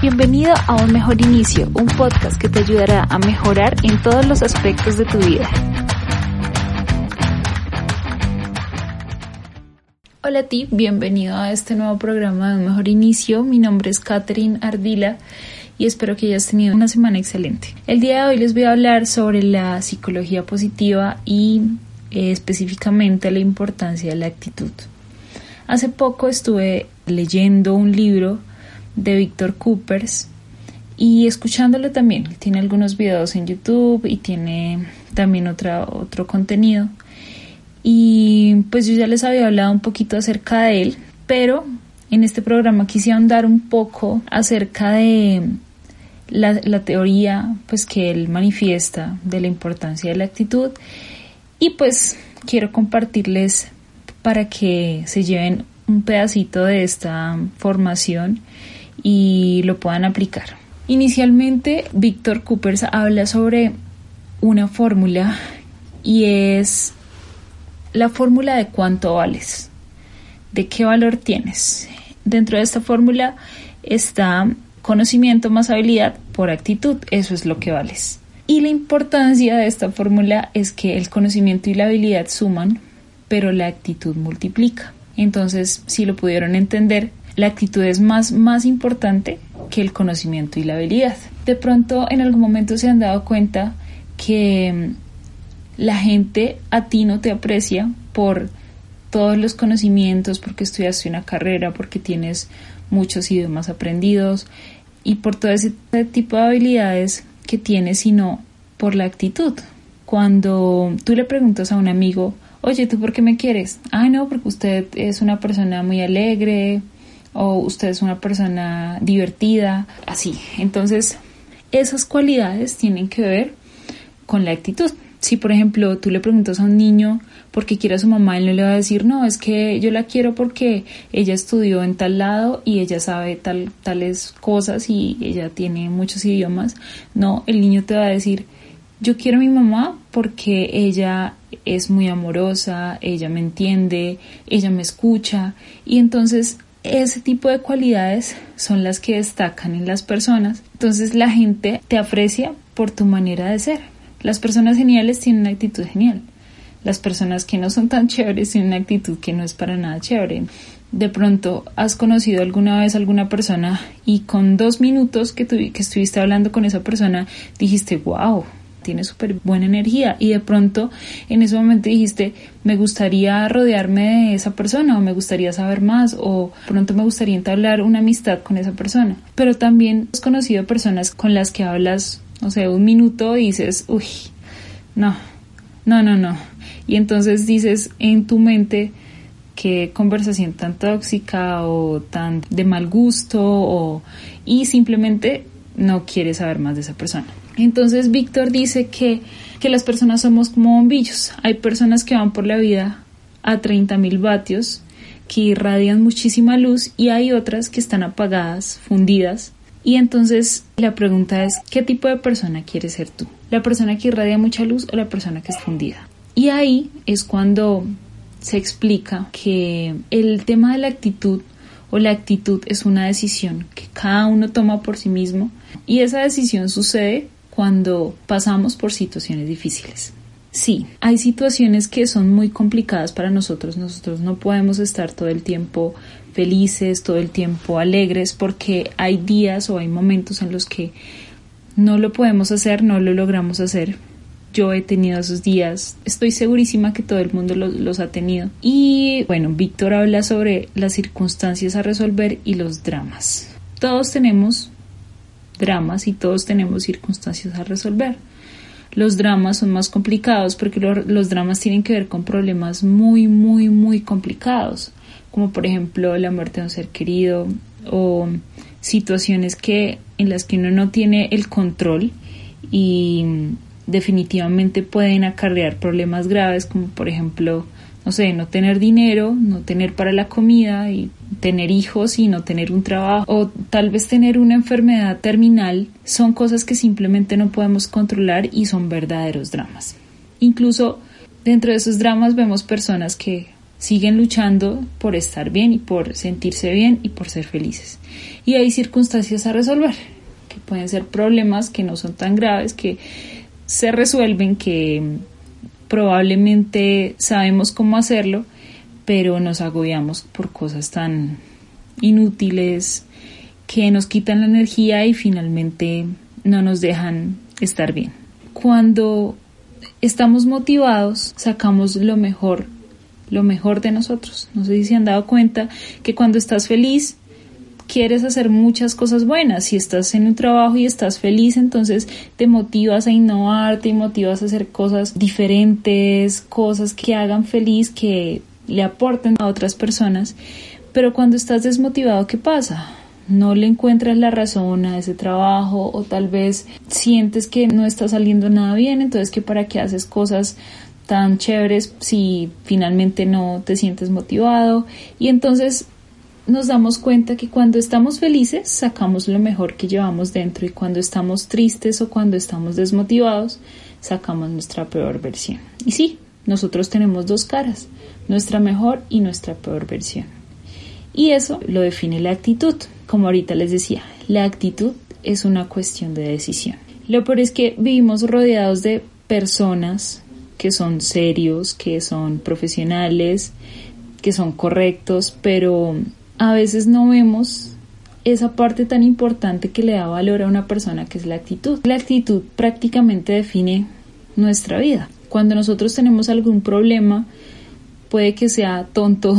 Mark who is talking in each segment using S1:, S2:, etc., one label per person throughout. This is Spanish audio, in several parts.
S1: Bienvenido a Un Mejor Inicio, un podcast que te ayudará a mejorar en todos los aspectos de tu vida. Hola a ti, bienvenido a este nuevo programa de Un Mejor Inicio. Mi nombre es Catherine Ardila y espero que hayas tenido una semana excelente. El día de hoy les voy a hablar sobre la psicología positiva y eh, específicamente la importancia de la actitud. Hace poco estuve leyendo un libro de Víctor Coopers y escuchándolo también. Tiene algunos videos en YouTube y tiene también otra, otro contenido. Y pues yo ya les había hablado un poquito acerca de él, pero en este programa quisiera andar un poco acerca de la, la, teoría pues que él manifiesta de la importancia de la actitud y pues quiero compartirles para que se lleven un pedacito de esta formación y lo puedan aplicar. Inicialmente, Víctor Coopers habla sobre una fórmula y es la fórmula de cuánto vales, de qué valor tienes. Dentro de esta fórmula está conocimiento más habilidad por actitud, eso es lo que vales. Y la importancia de esta fórmula es que el conocimiento y la habilidad suman, pero la actitud multiplica. Entonces, si lo pudieron entender, la actitud es más, más importante que el conocimiento y la habilidad. De pronto en algún momento se han dado cuenta que mm, la gente a ti no te aprecia por todos los conocimientos, porque estudiaste una carrera, porque tienes muchos idiomas aprendidos y por todo ese tipo de habilidades que tienes, sino por la actitud. Cuando tú le preguntas a un amigo, oye, ¿tú por qué me quieres? Ay, no, porque usted es una persona muy alegre, o usted es una persona divertida, así. Entonces, esas cualidades tienen que ver con la actitud. Si, por ejemplo, tú le preguntas a un niño por qué quiere a su mamá, él no le va a decir, no, es que yo la quiero porque ella estudió en tal lado y ella sabe tal, tales cosas y ella tiene muchos idiomas. No, el niño te va a decir, yo quiero a mi mamá porque ella es muy amorosa, ella me entiende, ella me escucha y entonces ese tipo de cualidades son las que destacan en las personas. Entonces la gente te aprecia por tu manera de ser. Las personas geniales tienen una actitud genial. Las personas que no son tan chéveres tienen una actitud que no es para nada chévere. De pronto has conocido alguna vez a alguna persona y con dos minutos que, que estuviste hablando con esa persona dijiste, wow, tiene súper buena energía y de pronto en ese momento dijiste, me gustaría rodearme de esa persona o me gustaría saber más o pronto me gustaría entablar una amistad con esa persona. Pero también has conocido personas con las que hablas, o sea, un minuto y dices, uy, no, no, no, no. Y entonces dices en tu mente, qué conversación tan tóxica o tan de mal gusto o y simplemente no quieres saber más de esa persona. Entonces Víctor dice que, que las personas somos como bombillos. Hay personas que van por la vida a 30.000 vatios, que irradian muchísima luz y hay otras que están apagadas, fundidas. Y entonces la pregunta es, ¿qué tipo de persona quieres ser tú? ¿La persona que irradia mucha luz o la persona que es fundida? Y ahí es cuando se explica que el tema de la actitud o la actitud es una decisión que cada uno toma por sí mismo y esa decisión sucede cuando pasamos por situaciones difíciles. Sí, hay situaciones que son muy complicadas para nosotros. Nosotros no podemos estar todo el tiempo felices, todo el tiempo alegres, porque hay días o hay momentos en los que no lo podemos hacer, no lo logramos hacer. Yo he tenido esos días, estoy segurísima que todo el mundo los, los ha tenido. Y bueno, Víctor habla sobre las circunstancias a resolver y los dramas. Todos tenemos dramas y todos tenemos circunstancias a resolver. Los dramas son más complicados porque los dramas tienen que ver con problemas muy, muy, muy complicados, como por ejemplo la muerte de un ser querido o situaciones que en las que uno no tiene el control y definitivamente pueden acarrear problemas graves como por ejemplo no sé, no tener dinero, no tener para la comida y tener hijos y no tener un trabajo o tal vez tener una enfermedad terminal son cosas que simplemente no podemos controlar y son verdaderos dramas. Incluso dentro de esos dramas vemos personas que siguen luchando por estar bien y por sentirse bien y por ser felices. Y hay circunstancias a resolver, que pueden ser problemas que no son tan graves, que se resuelven, que probablemente sabemos cómo hacerlo, pero nos agobiamos por cosas tan inútiles que nos quitan la energía y finalmente no nos dejan estar bien. Cuando estamos motivados, sacamos lo mejor, lo mejor de nosotros. No sé si se han dado cuenta que cuando estás feliz, quieres hacer muchas cosas buenas. Si estás en un trabajo y estás feliz, entonces te motivas a innovar, te motivas a hacer cosas diferentes, cosas que hagan feliz, que le aporten a otras personas. Pero cuando estás desmotivado, ¿qué pasa? no le encuentras la razón a ese trabajo o tal vez sientes que no está saliendo nada bien, entonces que para qué haces cosas tan chéveres si finalmente no te sientes motivado y entonces nos damos cuenta que cuando estamos felices sacamos lo mejor que llevamos dentro y cuando estamos tristes o cuando estamos desmotivados sacamos nuestra peor versión. Y sí, nosotros tenemos dos caras, nuestra mejor y nuestra peor versión. Y eso lo define la actitud. Como ahorita les decía, la actitud es una cuestión de decisión. Lo peor es que vivimos rodeados de personas que son serios, que son profesionales, que son correctos, pero a veces no vemos esa parte tan importante que le da valor a una persona que es la actitud. La actitud prácticamente define nuestra vida. Cuando nosotros tenemos algún problema, puede que sea tonto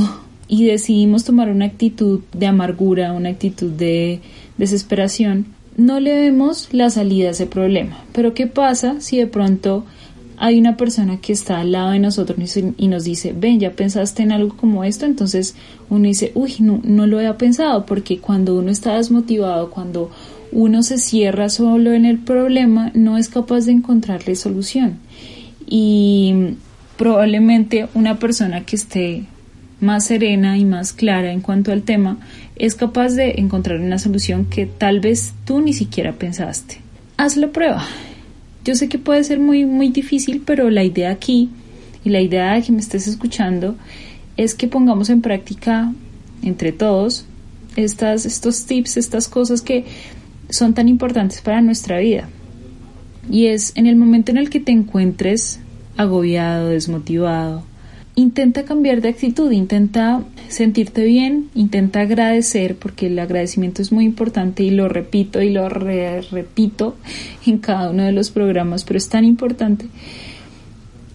S1: y decidimos tomar una actitud de amargura, una actitud de desesperación, no le vemos la salida a ese problema. Pero ¿qué pasa si de pronto hay una persona que está al lado de nosotros y nos dice, ven, ya pensaste en algo como esto, entonces uno dice, uy, no, no lo había pensado, porque cuando uno está desmotivado, cuando uno se cierra solo en el problema, no es capaz de encontrarle solución. Y probablemente una persona que esté más serena y más clara en cuanto al tema es capaz de encontrar una solución que tal vez tú ni siquiera pensaste. Haz la prueba. Yo sé que puede ser muy, muy difícil, pero la idea aquí y la idea de que me estés escuchando es que pongamos en práctica entre todos estas, estos tips, estas cosas que son tan importantes para nuestra vida. Y es en el momento en el que te encuentres agobiado, desmotivado, intenta cambiar de actitud, intenta sentirte bien, intenta agradecer, porque el agradecimiento es muy importante y lo repito y lo repito en cada uno de los programas, pero es tan importante.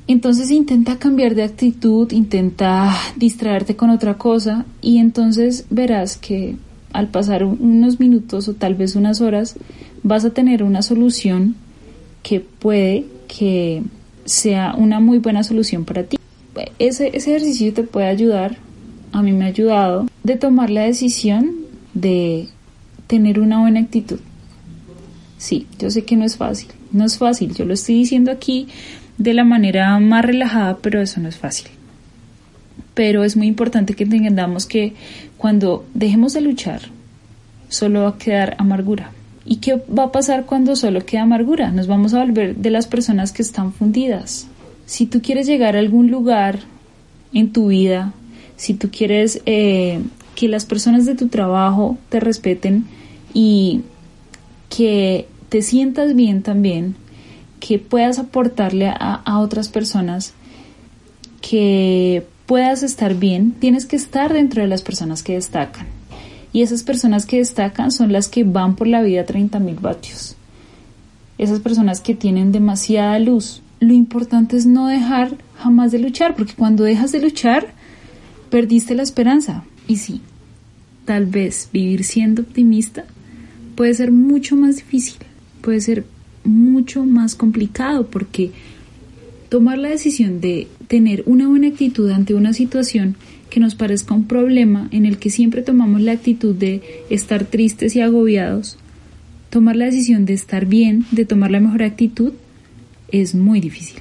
S1: Entonces intenta cambiar de actitud, intenta distraerte con otra cosa y entonces verás que al pasar unos minutos o tal vez unas horas vas a tener una solución que puede que sea una muy buena solución para ti ese, ejercicio te puede ayudar, a mí me ha ayudado, de tomar la decisión de tener una buena actitud. Sí, yo sé que no es fácil, no es fácil, yo lo estoy diciendo aquí de la manera más relajada, pero eso no es fácil. Pero es muy importante que entendamos que cuando dejemos de luchar, solo va a quedar amargura. ¿Y qué va a pasar cuando solo queda amargura? Nos vamos a volver de las personas que están fundidas, si tú quieres llegar a algún lugar en tu vida, si tú quieres eh, que las personas de tu trabajo te respeten y que te sientas bien también, que puedas aportarle a, a otras personas, que puedas estar bien, tienes que estar dentro de las personas que destacan. Y esas personas que destacan son las que van por la vida a 30 mil vatios. Esas personas que tienen demasiada luz, lo importante es no dejar jamás de luchar, porque cuando dejas de luchar, perdiste la esperanza. Y sí, tal vez vivir siendo optimista puede ser mucho más difícil, puede ser mucho más complicado, porque tomar la decisión de tener una buena actitud ante una situación que nos parezca un problema en el que siempre tomamos la actitud de estar tristes y agobiados, tomar la decisión de estar bien, de tomar la mejor actitud, es muy difícil.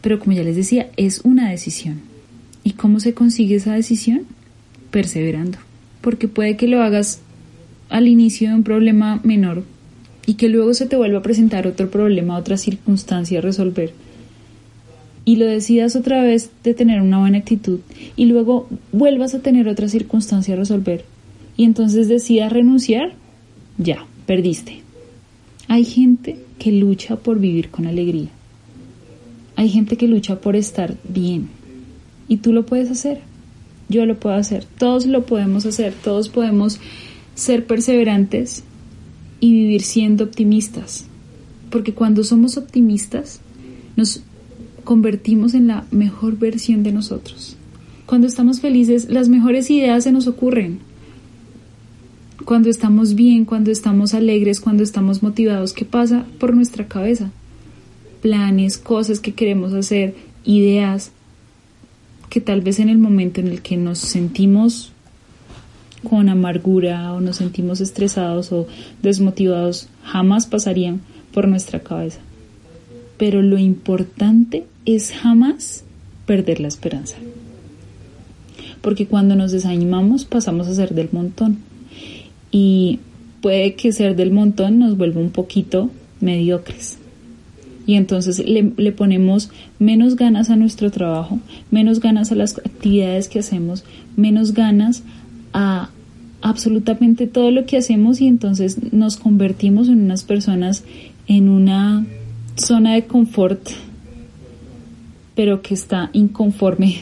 S1: Pero como ya les decía, es una decisión. ¿Y cómo se consigue esa decisión? Perseverando. Porque puede que lo hagas al inicio de un problema menor y que luego se te vuelva a presentar otro problema, otra circunstancia a resolver y lo decidas otra vez de tener una buena actitud y luego vuelvas a tener otra circunstancia a resolver y entonces decidas renunciar, ya, perdiste. Hay gente que lucha por vivir con alegría. Hay gente que lucha por estar bien. Y tú lo puedes hacer. Yo lo puedo hacer. Todos lo podemos hacer. Todos podemos ser perseverantes y vivir siendo optimistas. Porque cuando somos optimistas, nos convertimos en la mejor versión de nosotros. Cuando estamos felices, las mejores ideas se nos ocurren. Cuando estamos bien, cuando estamos alegres, cuando estamos motivados, ¿qué pasa por nuestra cabeza? Planes, cosas que queremos hacer, ideas que tal vez en el momento en el que nos sentimos con amargura o nos sentimos estresados o desmotivados jamás pasarían por nuestra cabeza. Pero lo importante es jamás perder la esperanza. Porque cuando nos desanimamos pasamos a ser del montón. Y puede que ser del montón nos vuelva un poquito mediocres. Y entonces le, le, ponemos menos ganas a nuestro trabajo, menos ganas a las actividades que hacemos, menos ganas a absolutamente todo lo que hacemos y entonces nos convertimos en unas personas en una zona de confort pero que está inconforme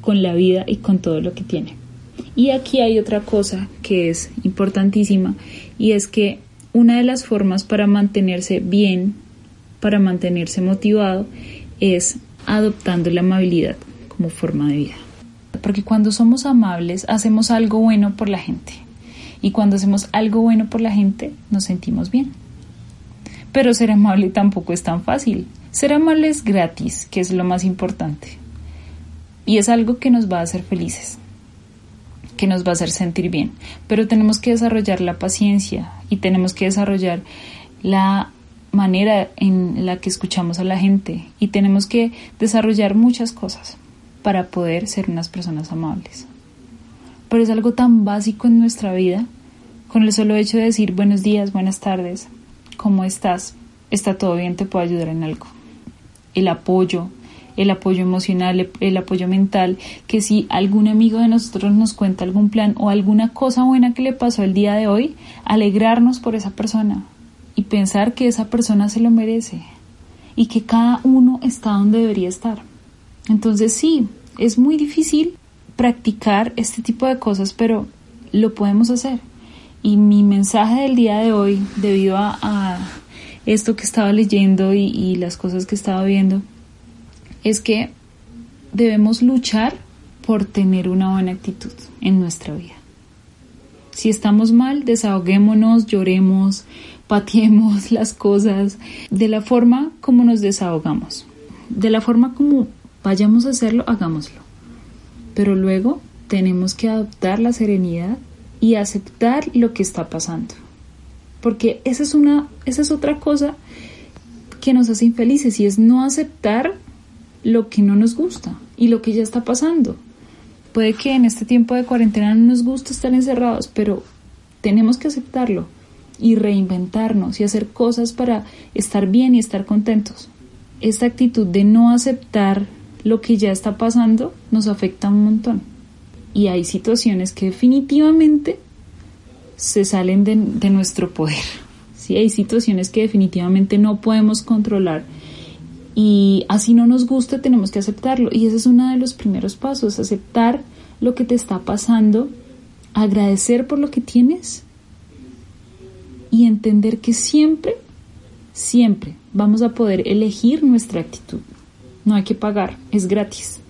S1: con la vida y con todo lo que tiene. Y aquí hay otra cosa que es importantísima y es que una de las formas para mantenerse bien, para mantenerse motivado, es adoptando la amabilidad como forma de vida. Porque cuando somos amables hacemos algo bueno por la gente. Y cuando hacemos algo bueno por la gente nos sentimos bien. Pero ser amable tampoco es tan fácil. Ser amable es gratis, que es lo más importante. Y es algo que nos va a hacer felices, que nos va a hacer sentir bien. Pero tenemos que desarrollar la paciencia y tenemos que desarrollar la manera en la que escuchamos a la gente y tenemos que desarrollar muchas cosas para poder ser unas personas amables. Pero es algo tan básico en nuestra vida, con el solo hecho de decir buenos días, buenas tardes, ¿cómo estás? ¿Está todo bien? ¿Te puedo ayudar en algo? el apoyo, el apoyo emocional, el apoyo mental, que si algún amigo de nosotros nos cuenta algún plan o alguna cosa buena que le pasó el día de hoy, alegrarnos por esa persona y pensar que esa persona se lo merece y que cada uno está donde debería estar. Entonces sí, es muy difícil practicar este tipo de cosas, pero lo podemos hacer. Y mi mensaje del día de hoy, debido a, esto que estaba leyendo y, las cosas que estaba viendo, es que debemos luchar por tener una buena actitud en nuestra vida. Si estamos mal, desahoguémonos, lloremos, pateemos las cosas de la forma como nos desahogamos. De la forma como vayamos a hacerlo, hagámoslo. Pero luego tenemos que adoptar la serenidad y aceptar lo que está pasando porque esa es una, esa es otra cosa que nos hace infelices y es no aceptar lo que no nos gusta y lo que ya está pasando. Puede que en este tiempo de cuarentena no nos guste estar encerrados, pero tenemos que aceptarlo y reinventarnos y hacer cosas para estar bien y estar contentos. Esta actitud de no aceptar lo que ya está pasando nos afecta un montón. Y hay situaciones que definitivamente se salen de, nuestro poder. ¿sí? Hay situaciones que definitivamente no podemos controlar y así no nos gusta tenemos que aceptarlo y ese es uno de los primeros pasos, aceptar lo que te está pasando, agradecer por lo que tienes y entender que siempre, siempre vamos a poder elegir nuestra actitud. No hay que pagar, es gratis.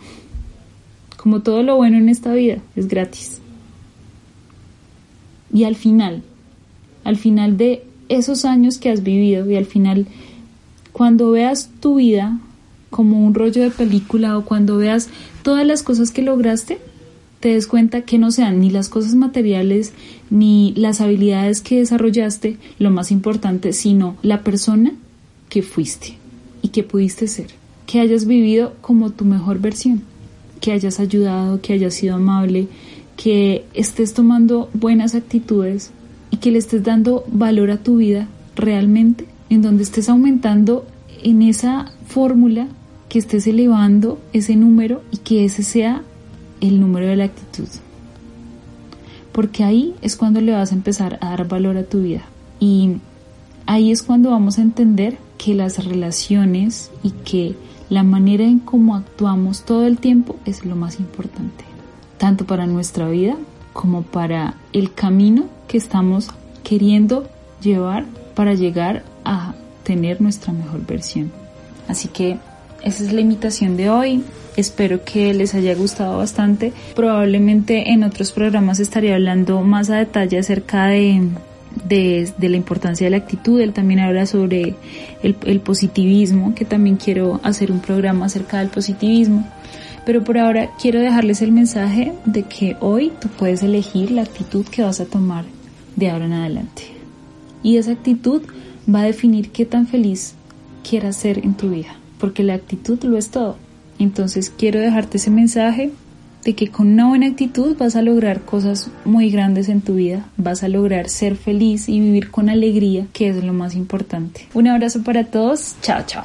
S1: Como todo lo bueno en esta vida, es gratis. Y al final, al final de esos años que has vivido y al final, cuando veas tu vida como un rollo de película o cuando veas todas las cosas que lograste, te des cuenta que no sean ni las cosas materiales ni las habilidades que desarrollaste lo más importante, sino la persona que fuiste y que pudiste ser, que hayas vivido como tu mejor versión, que hayas ayudado, que hayas sido amable, que estés tomando buenas actitudes y que le estés dando valor a tu vida realmente, en donde estés aumentando en esa fórmula, que estés elevando ese número y que ese sea el número de la actitud. Porque ahí es cuando le vas a empezar a dar valor a tu vida. Y ahí es cuando vamos a entender que las relaciones y que la manera en cómo actuamos todo el tiempo es lo más importante, tanto para nuestra vida como para el camino que estamos queriendo llevar para llegar a tener nuestra mejor versión. Así que esa es la invitación de hoy. Espero que les haya gustado bastante. Probablemente en otros programas estaría hablando más a detalle acerca de, de, la importancia de la actitud. Él también habla sobre el, el positivismo, que también quiero hacer un programa acerca del positivismo. Pero por ahora quiero dejarles el mensaje de que hoy tú puedes elegir la actitud que vas a tomar de ahora en adelante. Y esa actitud va a definir qué tan feliz quieras ser en tu vida, porque la actitud lo es todo. Entonces quiero dejarte ese mensaje de que con una buena actitud vas a lograr cosas muy grandes en tu vida, vas a lograr ser feliz y vivir con alegría, que es lo más importante. Un abrazo para todos, chao chao.